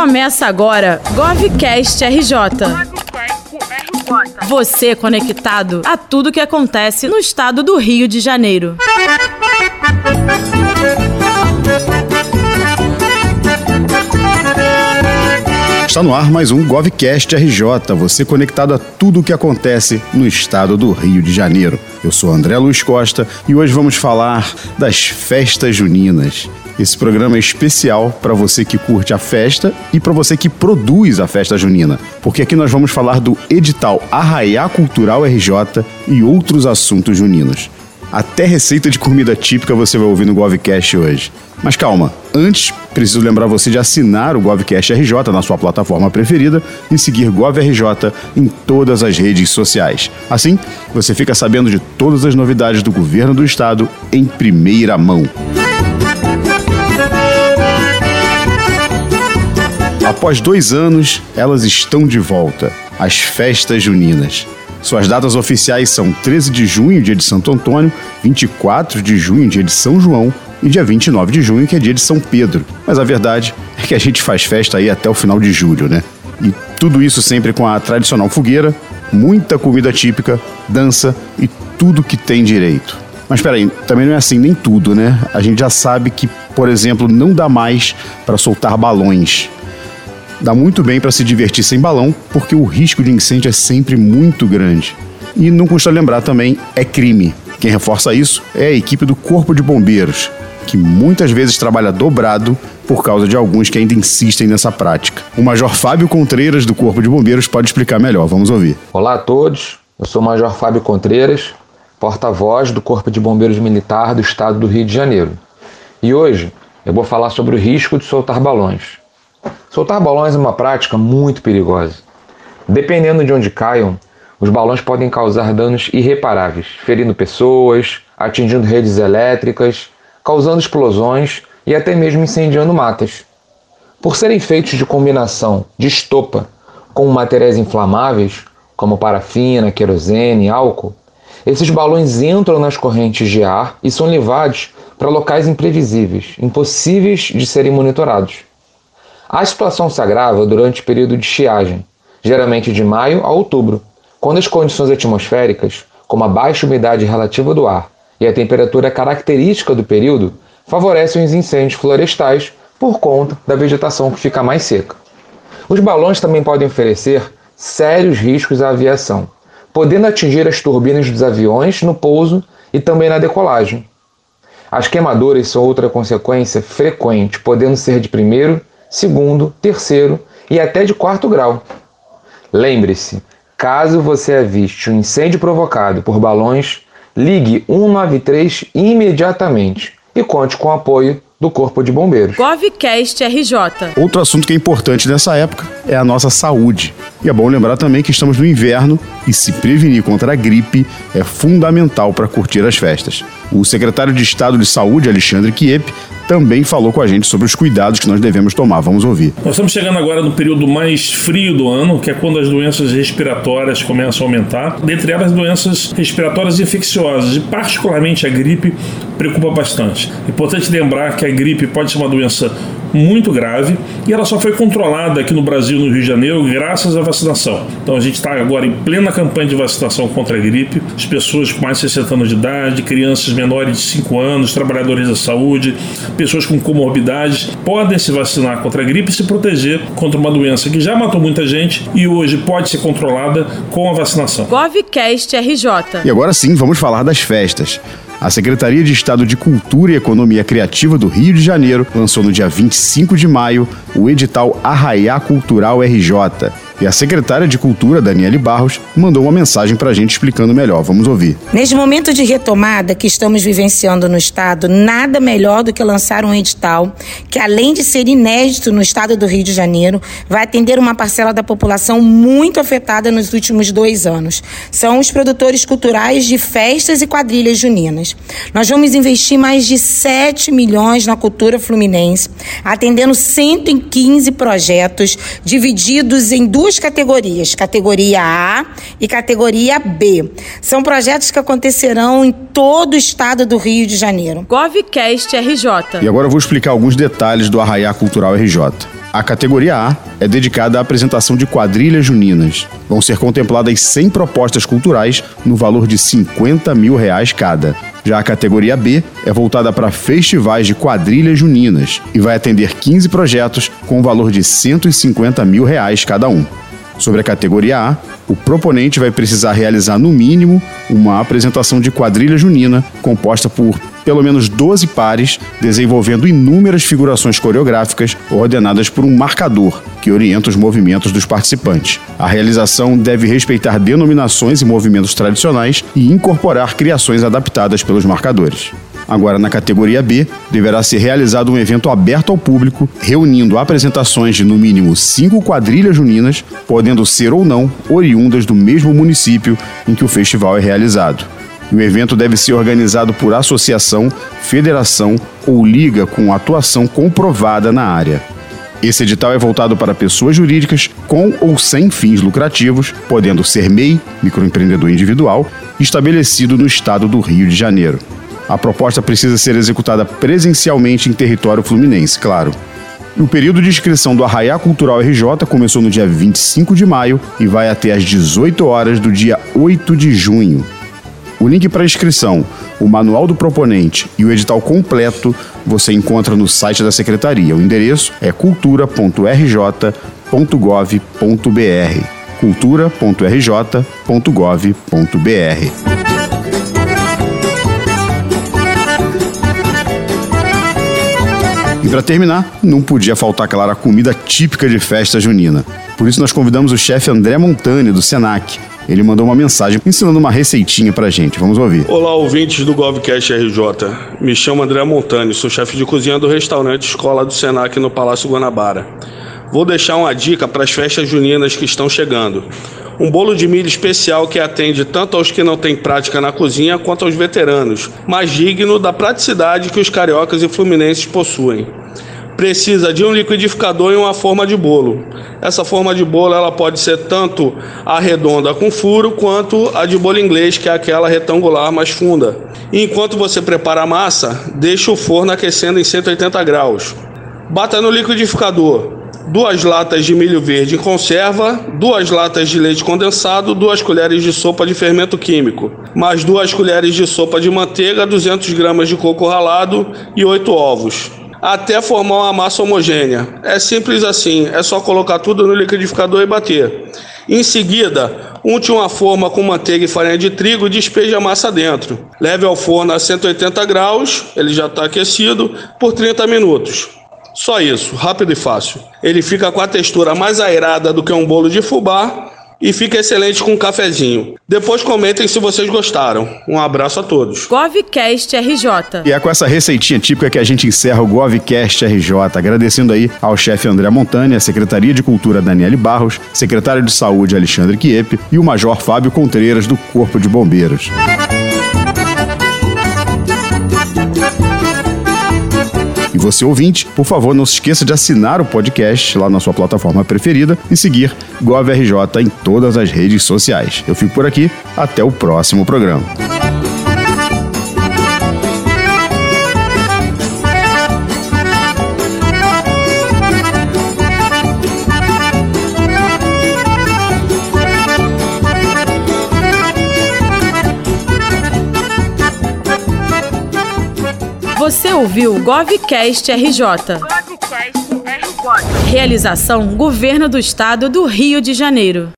Começa agora GovCast RJ. Você conectado a tudo que acontece no estado do Rio de Janeiro. Está no ar mais um GovCast RJ, você conectado a tudo o que acontece no estado do Rio de Janeiro. Eu sou André Luiz Costa e hoje vamos falar das festas juninas. Esse programa é especial para você que curte a festa e para você que produz a festa junina, porque aqui nós vamos falar do edital Arraiá Cultural RJ e outros assuntos juninos. Até receita de comida típica você vai ouvir no GovCast hoje. Mas calma, antes preciso lembrar você de assinar o GovCast RJ na sua plataforma preferida e seguir GovRJ em todas as redes sociais. Assim, você fica sabendo de todas as novidades do governo do estado em primeira mão. Após dois anos, elas estão de volta, as festas juninas. Suas datas oficiais são 13 de junho, dia de Santo Antônio, 24 de junho, dia de São João e dia 29 de junho, que é dia de São Pedro. Mas a verdade é que a gente faz festa aí até o final de julho, né? E tudo isso sempre com a tradicional fogueira, muita comida típica, dança e tudo que tem direito. Mas peraí, também não é assim nem tudo, né? A gente já sabe que, por exemplo, não dá mais para soltar balões. Dá muito bem para se divertir sem balão, porque o risco de incêndio é sempre muito grande. E não custa lembrar também, é crime. Quem reforça isso é a equipe do Corpo de Bombeiros, que muitas vezes trabalha dobrado por causa de alguns que ainda insistem nessa prática. O Major Fábio Contreiras, do Corpo de Bombeiros, pode explicar melhor. Vamos ouvir. Olá a todos, eu sou o Major Fábio Contreiras, porta-voz do Corpo de Bombeiros Militar do Estado do Rio de Janeiro. E hoje eu vou falar sobre o risco de soltar balões. Soltar balões é uma prática muito perigosa. Dependendo de onde caiam, os balões podem causar danos irreparáveis, ferindo pessoas, atingindo redes elétricas, causando explosões e até mesmo incendiando matas. Por serem feitos de combinação de estopa com materiais inflamáveis, como parafina, querosene e álcool, esses balões entram nas correntes de ar e são levados para locais imprevisíveis, impossíveis de serem monitorados. A situação se agrava durante o período de estiagem, geralmente de maio a outubro, quando as condições atmosféricas, como a baixa umidade relativa do ar e a temperatura característica do período, favorecem os incêndios florestais por conta da vegetação que fica mais seca. Os balões também podem oferecer sérios riscos à aviação, podendo atingir as turbinas dos aviões no pouso e também na decolagem. As queimaduras são outra consequência frequente, podendo ser de primeiro segundo, terceiro e até de quarto grau. Lembre-se, caso você aviste um incêndio provocado por balões, ligue 193 imediatamente e conte com o apoio do Corpo de Bombeiros. GovCast RJ. Outro assunto que é importante nessa época é a nossa saúde. E é bom lembrar também que estamos no inverno e se prevenir contra a gripe é fundamental para curtir as festas. O secretário de Estado de Saúde, Alexandre Kiep, também falou com a gente sobre os cuidados que nós devemos tomar. Vamos ouvir. Nós estamos chegando agora no período mais frio do ano, que é quando as doenças respiratórias começam a aumentar, dentre elas doenças respiratórias infecciosas, e particularmente a gripe preocupa bastante. Importante lembrar que a gripe pode ser uma doença muito grave e ela só foi controlada aqui no Brasil, no Rio de Janeiro, graças à vacinação. Então a gente está agora em plena campanha de vacinação contra a gripe. As pessoas com mais de 60 anos de idade, crianças menores de 5 anos, trabalhadores da saúde, pessoas com comorbidades podem se vacinar contra a gripe e se proteger contra uma doença que já matou muita gente e hoje pode ser controlada com a vacinação. GovCast RJ. E agora sim, vamos falar das festas. A Secretaria de Estado de Cultura e Economia Criativa do Rio de Janeiro lançou no dia 25 de maio o edital Arraiá Cultural RJ, e a secretária de Cultura, Daniele Barros, mandou uma mensagem para a gente explicando melhor. Vamos ouvir. Neste momento de retomada que estamos vivenciando no Estado, nada melhor do que lançar um edital que, além de ser inédito no Estado do Rio de Janeiro, vai atender uma parcela da população muito afetada nos últimos dois anos. São os produtores culturais de festas e quadrilhas juninas. Nós vamos investir mais de 7 milhões na cultura fluminense, atendendo 115 projetos divididos em duas duas categorias, categoria A e categoria B. São projetos que acontecerão em todo o estado do Rio de Janeiro. GovCast RJ. E agora eu vou explicar alguns detalhes do Arraiá Cultural RJ. A categoria A é dedicada à apresentação de quadrilhas juninas. Vão ser contempladas 100 propostas culturais no valor de 50 mil reais cada. Já a categoria B é voltada para festivais de quadrilhas juninas e vai atender 15 projetos com o valor de 150 mil reais cada um. Sobre a categoria A, o proponente vai precisar realizar, no mínimo, uma apresentação de quadrilha junina composta por pelo menos 12 pares, desenvolvendo inúmeras figurações coreográficas ordenadas por um marcador que orienta os movimentos dos participantes. A realização deve respeitar denominações e movimentos tradicionais e incorporar criações adaptadas pelos marcadores. Agora, na categoria B, deverá ser realizado um evento aberto ao público, reunindo apresentações de no mínimo cinco quadrilhas juninas, podendo ser ou não oriundas do mesmo município em que o festival é realizado. O evento deve ser organizado por associação, federação ou liga com atuação comprovada na área. Esse edital é voltado para pessoas jurídicas com ou sem fins lucrativos, podendo ser MEI, microempreendedor individual, estabelecido no estado do Rio de Janeiro. A proposta precisa ser executada presencialmente em território fluminense, claro. O período de inscrição do Arraiá Cultural RJ começou no dia 25 de maio e vai até às 18 horas do dia 8 de junho. O link para inscrição, o manual do proponente e o edital completo você encontra no site da secretaria. O endereço é cultura.rj.gov.br. cultura.rj.gov.br. para terminar, não podia faltar, claro, a comida típica de festa junina. Por isso nós convidamos o chefe André Montani, do Senac. Ele mandou uma mensagem ensinando uma receitinha pra gente. Vamos ouvir. Olá, ouvintes do GovCast RJ. Me chamo André Montani, sou chefe de cozinha do restaurante Escola do Senac no Palácio Guanabara. Vou deixar uma dica para as festas juninas que estão chegando. Um bolo de milho especial que atende tanto aos que não têm prática na cozinha quanto aos veteranos, mas digno da praticidade que os cariocas e fluminenses possuem precisa de um liquidificador e uma forma de bolo. Essa forma de bolo ela pode ser tanto a redonda com furo quanto a de bolo inglês, que é aquela retangular mais funda. Enquanto você prepara a massa, deixe o forno aquecendo em 180 graus. Bata no liquidificador duas latas de milho verde em conserva, duas latas de leite condensado, duas colheres de sopa de fermento químico, mais duas colheres de sopa de manteiga, 200 gramas de coco ralado e oito ovos até formar uma massa homogênea. É simples assim, é só colocar tudo no liquidificador e bater. Em seguida, unte uma forma com manteiga e farinha de trigo e despeje a massa dentro. Leve ao forno a 180 graus, ele já está aquecido, por 30 minutos. Só isso, rápido e fácil. Ele fica com a textura mais aerada do que um bolo de fubá e fica excelente com um cafezinho. Depois comentem se vocês gostaram. Um abraço a todos. Govcast RJ. E é com essa receitinha típica que a gente encerra o Govcast RJ, agradecendo aí ao chefe André Montani, a Secretaria de Cultura Daniele Barros, secretário de Saúde Alexandre Quiepe e o Major Fábio Contreiras do Corpo de Bombeiros. Você ouvinte, por favor, não se esqueça de assinar o podcast lá na sua plataforma preferida e seguir GovRJ em todas as redes sociais. Eu fico por aqui, até o próximo programa. Você ouviu o GovCast RJ. Realização Governo do Estado do Rio de Janeiro.